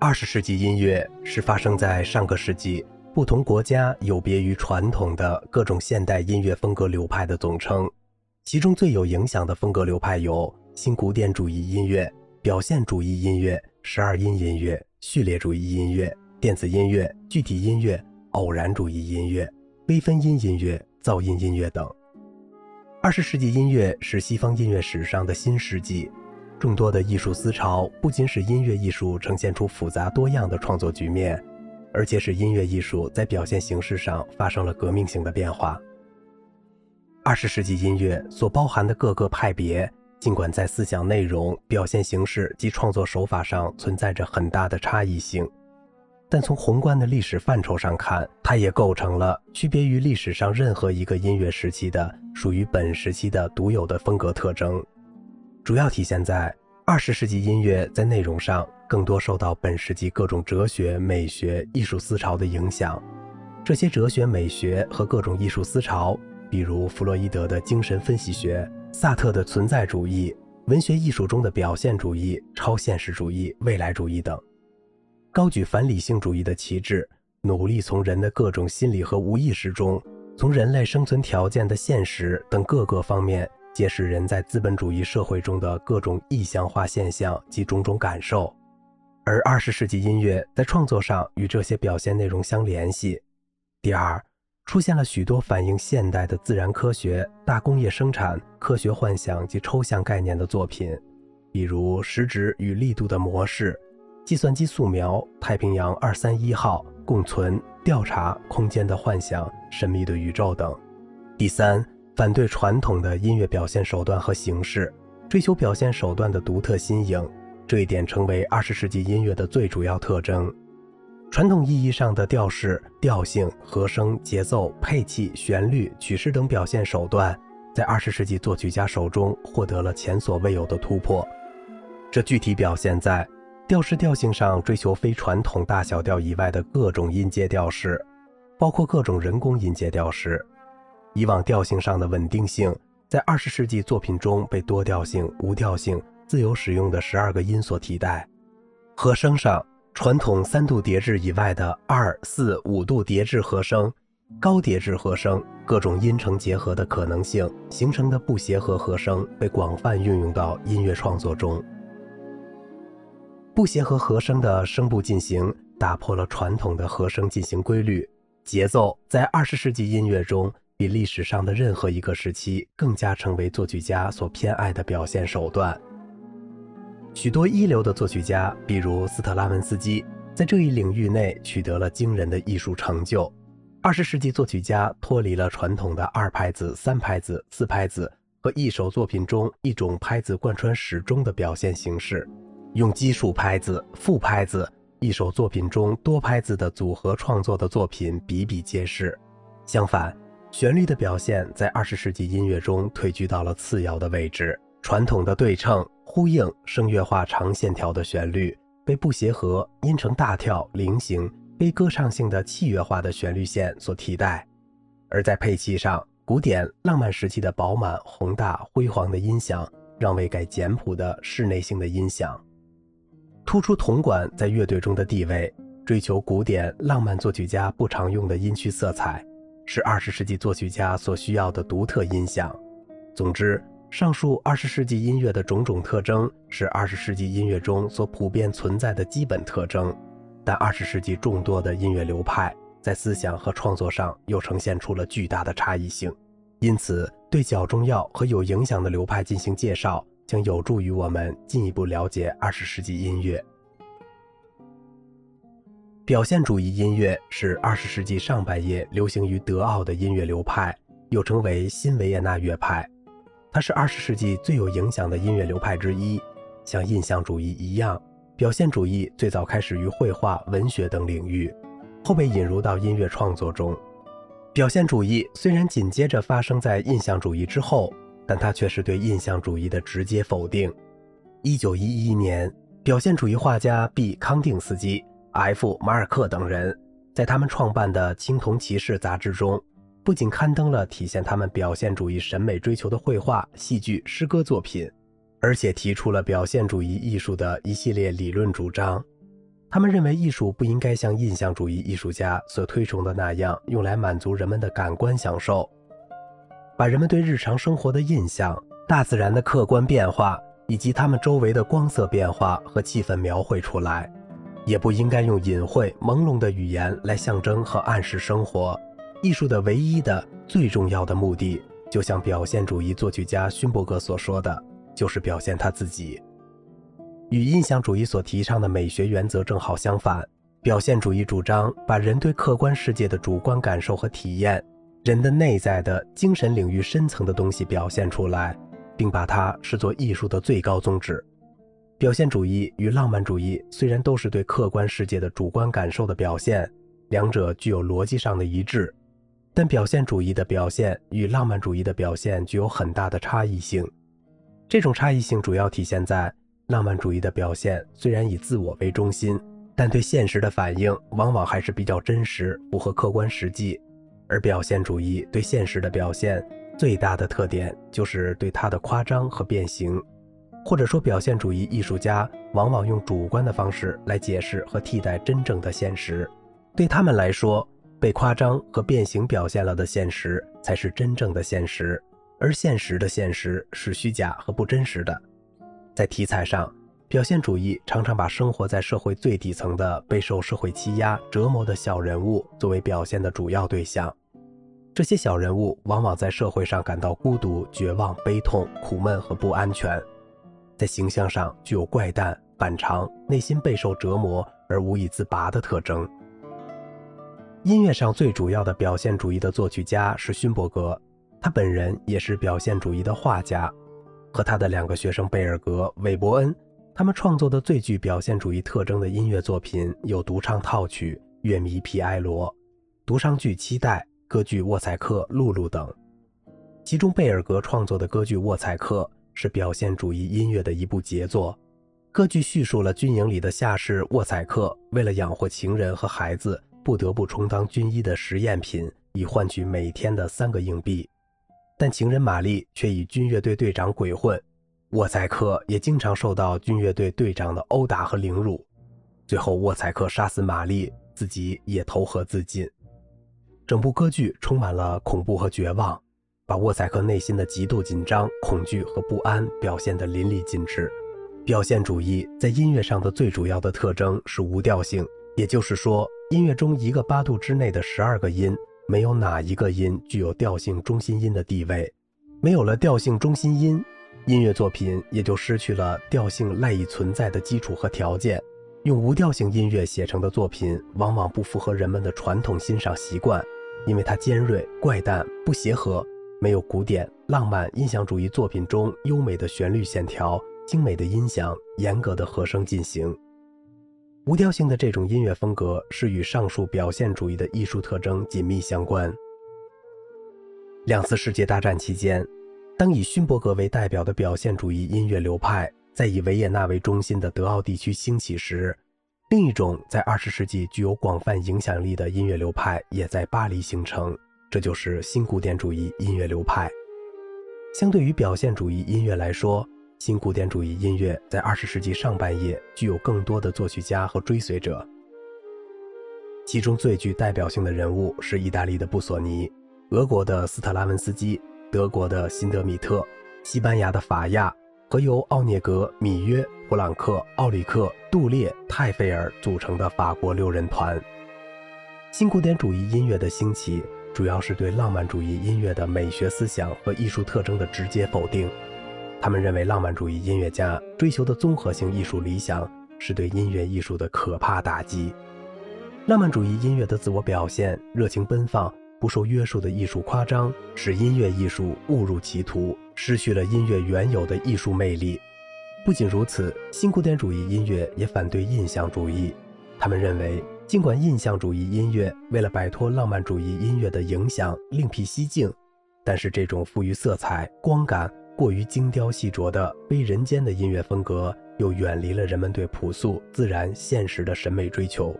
二十世纪音乐是发生在上个世纪不同国家有别于传统的各种现代音乐风格流派的总称。其中最有影响的风格流派有新古典主义音乐、表现主义音乐、十二音音乐、序列主义音乐、电子音乐、具体音乐、偶然主义音乐、微分音音乐、噪音音乐等。二十世纪音乐是西方音乐史上的新世纪，众多的艺术思潮不仅使音乐艺术呈现出复杂多样的创作局面，而且使音乐艺术在表现形式上发生了革命性的变化。二十世纪音乐所包含的各个派别，尽管在思想内容、表现形式及创作手法上存在着很大的差异性，但从宏观的历史范畴上看，它也构成了区别于历史上任何一个音乐时期的属于本时期的独有的风格特征。主要体现在二十世纪音乐在内容上更多受到本世纪各种哲学、美学、艺术思潮的影响，这些哲学、美学和各种艺术思潮。比如弗洛伊德的精神分析学、萨特的存在主义、文学艺术中的表现主义、超现实主义、未来主义等，高举反理性主义的旗帜，努力从人的各种心理和无意识中，从人类生存条件的现实等各个方面，揭示人在资本主义社会中的各种意象化现象及种种感受。而二十世纪音乐在创作上与这些表现内容相联系。第二。出现了许多反映现代的自然科学、大工业生产、科学幻想及抽象概念的作品，比如时值与力度的模式、计算机素描、太平洋二三一号、共存、调查、空间的幻想、神秘的宇宙等。第三，反对传统的音乐表现手段和形式，追求表现手段的独特新颖，这一点成为二十世纪音乐的最主要特征。传统意义上的调式、调性、和声、节奏、配器、旋律、曲式等表现手段，在二十世纪作曲家手中获得了前所未有的突破。这具体表现在调式调性上，追求非传统大小调以外的各种音阶调式，包括各种人工音阶调式。以往调性上的稳定性，在二十世纪作品中被多调性、无调性、自由使用的十二个音所替代。和声上。传统三度叠制以外的二、四、五度叠制和声、高叠制和声，各种音程结合的可能性形成的不协和和声被广泛运用到音乐创作中。不协和和声的声部进行打破了传统的和声进行规律，节奏在二十世纪音乐中比历史上的任何一个时期更加成为作曲家所偏爱的表现手段。许多一流的作曲家，比如斯特拉文斯基，在这一领域内取得了惊人的艺术成就。二十世纪作曲家脱离了传统的二拍子、三拍子、四拍子和一首作品中一种拍子贯穿始终的表现形式，用奇数拍子、复拍子、一首作品中多拍子的组合创作的作品比比皆是。相反，旋律的表现在二十世纪音乐中退居到了次要的位置，传统的对称。呼应声乐化长线条的旋律被不协和、音程大跳、菱形、非歌唱性的器乐化的旋律线所替代；而在配器上，古典浪漫时期的饱满、宏大、辉煌的音响让位给简朴的室内性的音响，突出铜管在乐队中的地位，追求古典浪漫作曲家不常用的音区色彩，是二十世纪作曲家所需要的独特音响。总之。上述二十世纪音乐的种种特征是二十世纪音乐中所普遍存在的基本特征，但二十世纪众多的音乐流派在思想和创作上又呈现出了巨大的差异性，因此对较重要和有影响的流派进行介绍，将有助于我们进一步了解二十世纪音乐。表现主义音乐是二十世纪上半叶流行于德奥的音乐流派，又称为新维也纳乐派。它是二十世纪最有影响的音乐流派之一，像印象主义一样，表现主义最早开始于绘画、文学等领域，后被引入到音乐创作中。表现主义虽然紧接着发生在印象主义之后，但它却是对印象主义的直接否定。一九一一年，表现主义画家 B. 康定斯基、F. 马尔克等人在他们创办的《青铜骑士》杂志中。不仅刊登了体现他们表现主义审美追求的绘画、戏剧、诗歌作品，而且提出了表现主义艺术的一系列理论主张。他们认为艺术不应该像印象主义艺术家所推崇的那样，用来满足人们的感官享受，把人们对日常生活的印象、大自然的客观变化以及他们周围的光色变化和气氛描绘出来，也不应该用隐晦朦胧的语言来象征和暗示生活。艺术的唯一的、最重要的目的，就像表现主义作曲家勋伯格所说的，就是表现他自己。与印象主义所提倡的美学原则正好相反，表现主义主张把人对客观世界的主观感受和体验，人的内在的精神领域深层的东西表现出来，并把它视作艺术的最高宗旨。表现主义与浪漫主义虽然都是对客观世界的主观感受的表现，两者具有逻辑上的一致，但表现主义的表现与浪漫主义的表现具有很大的差异性。这种差异性主要体现在。浪漫主义的表现虽然以自我为中心，但对现实的反应往往还是比较真实，符合客观实际。而表现主义对现实的表现最大的特点就是对它的夸张和变形，或者说，表现主义艺术家往往用主观的方式来解释和替代真正的现实。对他们来说，被夸张和变形表现了的现实才是真正的现实，而现实的现实是虚假和不真实的。在题材上，表现主义常常把生活在社会最底层的、备受社会欺压、折磨的小人物作为表现的主要对象。这些小人物往往在社会上感到孤独、绝望、悲痛、苦闷和不安全，在形象上具有怪诞、反常、内心备受折磨而无以自拔的特征。音乐上最主要的表现主义的作曲家是勋伯格，他本人也是表现主义的画家。和他的两个学生贝尔格、韦伯恩，他们创作的最具表现主义特征的音乐作品有独唱套曲《乐迷皮埃罗》、独唱剧《期待》、歌剧《沃采克》、《露露》等。其中，贝尔格创作的歌剧《沃采克》是表现主义音乐的一部杰作。歌剧叙述了军营里的下士沃采克为了养活情人和孩子，不得不充当军医的实验品，以换取每天的三个硬币。但情人玛丽却与军乐队队长鬼混，沃采克也经常受到军乐队队长的殴打和凌辱。最后，沃采克杀死玛丽，自己也投河自尽。整部歌剧充满了恐怖和绝望，把沃采克内心的极度紧张、恐惧和不安表现得淋漓尽致。表现主义在音乐上的最主要的特征是无调性，也就是说，音乐中一个八度之内的十二个音。没有哪一个音具有调性中心音的地位，没有了调性中心音，音乐作品也就失去了调性赖以存在的基础和条件。用无调性音乐写成的作品，往往不符合人们的传统欣赏习惯，因为它尖锐、怪诞、不协和，没有古典、浪漫、印象主义作品中优美的旋律线条、精美的音响、严格的和声进行。无调性的这种音乐风格是与上述表现主义的艺术特征紧密相关。两次世界大战期间，当以勋伯格为代表的表现主义音乐流派在以维也纳为中心的德奥地区兴起时，另一种在二十世纪具有广泛影响力的音乐流派也在巴黎形成，这就是新古典主义音乐流派。相对于表现主义音乐来说，新古典主义音乐在二十世纪上半叶具有更多的作曲家和追随者，其中最具代表性的人物是意大利的布索尼、俄国的斯特拉文斯基、德国的辛德米特、西班牙的法亚和由奥涅格、米约、普朗克、奥里克、杜列、泰菲尔组成的法国六人团。新古典主义音乐的兴起，主要是对浪漫主义音乐的美学思想和艺术特征的直接否定。他们认为，浪漫主义音乐家追求的综合性艺术理想是对音乐艺术的可怕打击。浪漫主义音乐的自我表现、热情奔放、不受约束的艺术夸张，使音乐艺术误入歧途，失去了音乐原有的艺术魅力。不仅如此，新古典主义音乐也反对印象主义。他们认为，尽管印象主义音乐为了摆脱浪漫主义音乐的影响另辟蹊径，但是这种富于色彩、光感。过于精雕细琢的非人间的音乐风格，又远离了人们对朴素、自然、现实的审美追求。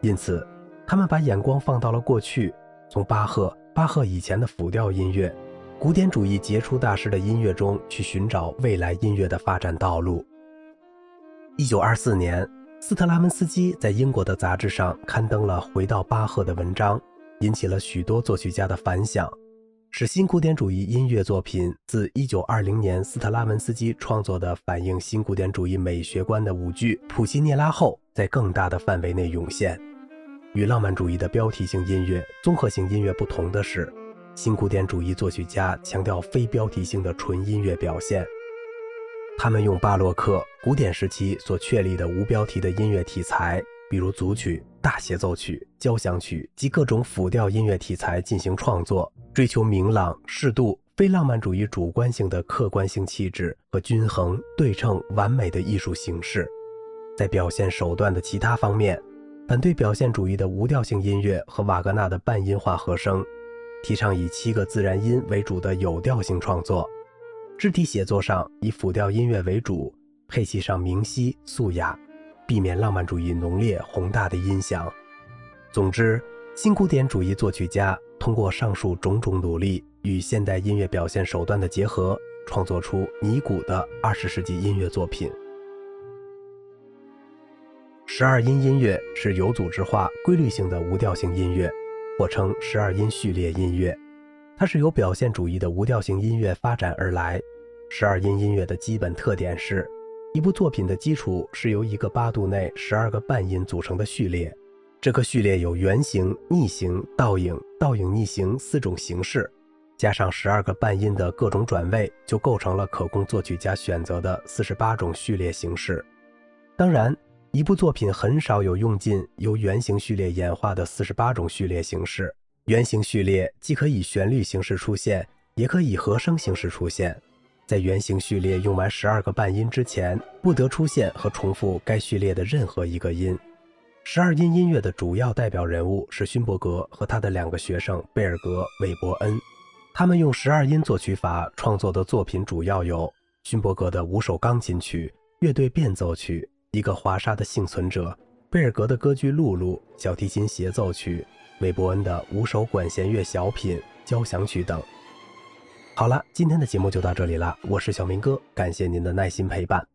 因此，他们把眼光放到了过去，从巴赫、巴赫以前的辅调音乐、古典主义杰出大师的音乐中去寻找未来音乐的发展道路。一九二四年，斯特拉文斯基在英国的杂志上刊登了回到巴赫的文章，引起了许多作曲家的反响，使新古典主义音乐作品自1920年斯特拉文斯基创作的反映新古典主义美学观的舞剧《普西涅拉》后，在更大的范围内涌现。与浪漫主义的标题性音乐、综合性音乐不同的是，新古典主义作曲家强调非标题性的纯音乐表现。他们用巴洛克、古典时期所确立的无标题的音乐题材，比如组曲、大协奏曲、交响曲及各种辅调音乐题材进行创作，追求明朗、适度、非浪漫主义主观性的客观性气质和均衡、对称、完美的艺术形式。在表现手段的其他方面，反对表现主义的无调性音乐和瓦格纳的半音化和声，提倡以七个自然音为主的有调性创作。肢体写作上以辅调音乐为主，配器上明晰素雅，避免浪漫主义浓烈宏大的音响。总之，新古典主义作曲家通过上述种种努力与现代音乐表现手段的结合，创作出尼古的二十世纪音乐作品。十二音音乐是有组织化、规律性的无调性音乐，或称十二音序列音乐。它是由表现主义的无调性音乐发展而来。十二音音乐的基本特点是，一部作品的基础是由一个八度内十二个半音组成的序列。这个序列有圆形、逆行、倒影、倒影逆行四种形式，加上十二个半音的各种转位，就构成了可供作曲家选择的四十八种序列形式。当然，一部作品很少有用尽由圆形序列演化的四十八种序列形式。圆形序列既可以旋律形式出现，也可以和声形式出现。在圆形序列用完十二个半音之前，不得出现和重复该序列的任何一个音。十二音音乐的主要代表人物是勋伯格和他的两个学生贝尔格、韦伯恩。他们用十二音作曲法创作的作品主要有勋伯格的五首钢琴曲、乐队变奏曲、一个华沙的幸存者、贝尔格的歌剧《露露》、小提琴协奏曲、韦伯恩的五首管弦乐小品、交响曲等。好了，今天的节目就到这里了。我是小明哥，感谢您的耐心陪伴。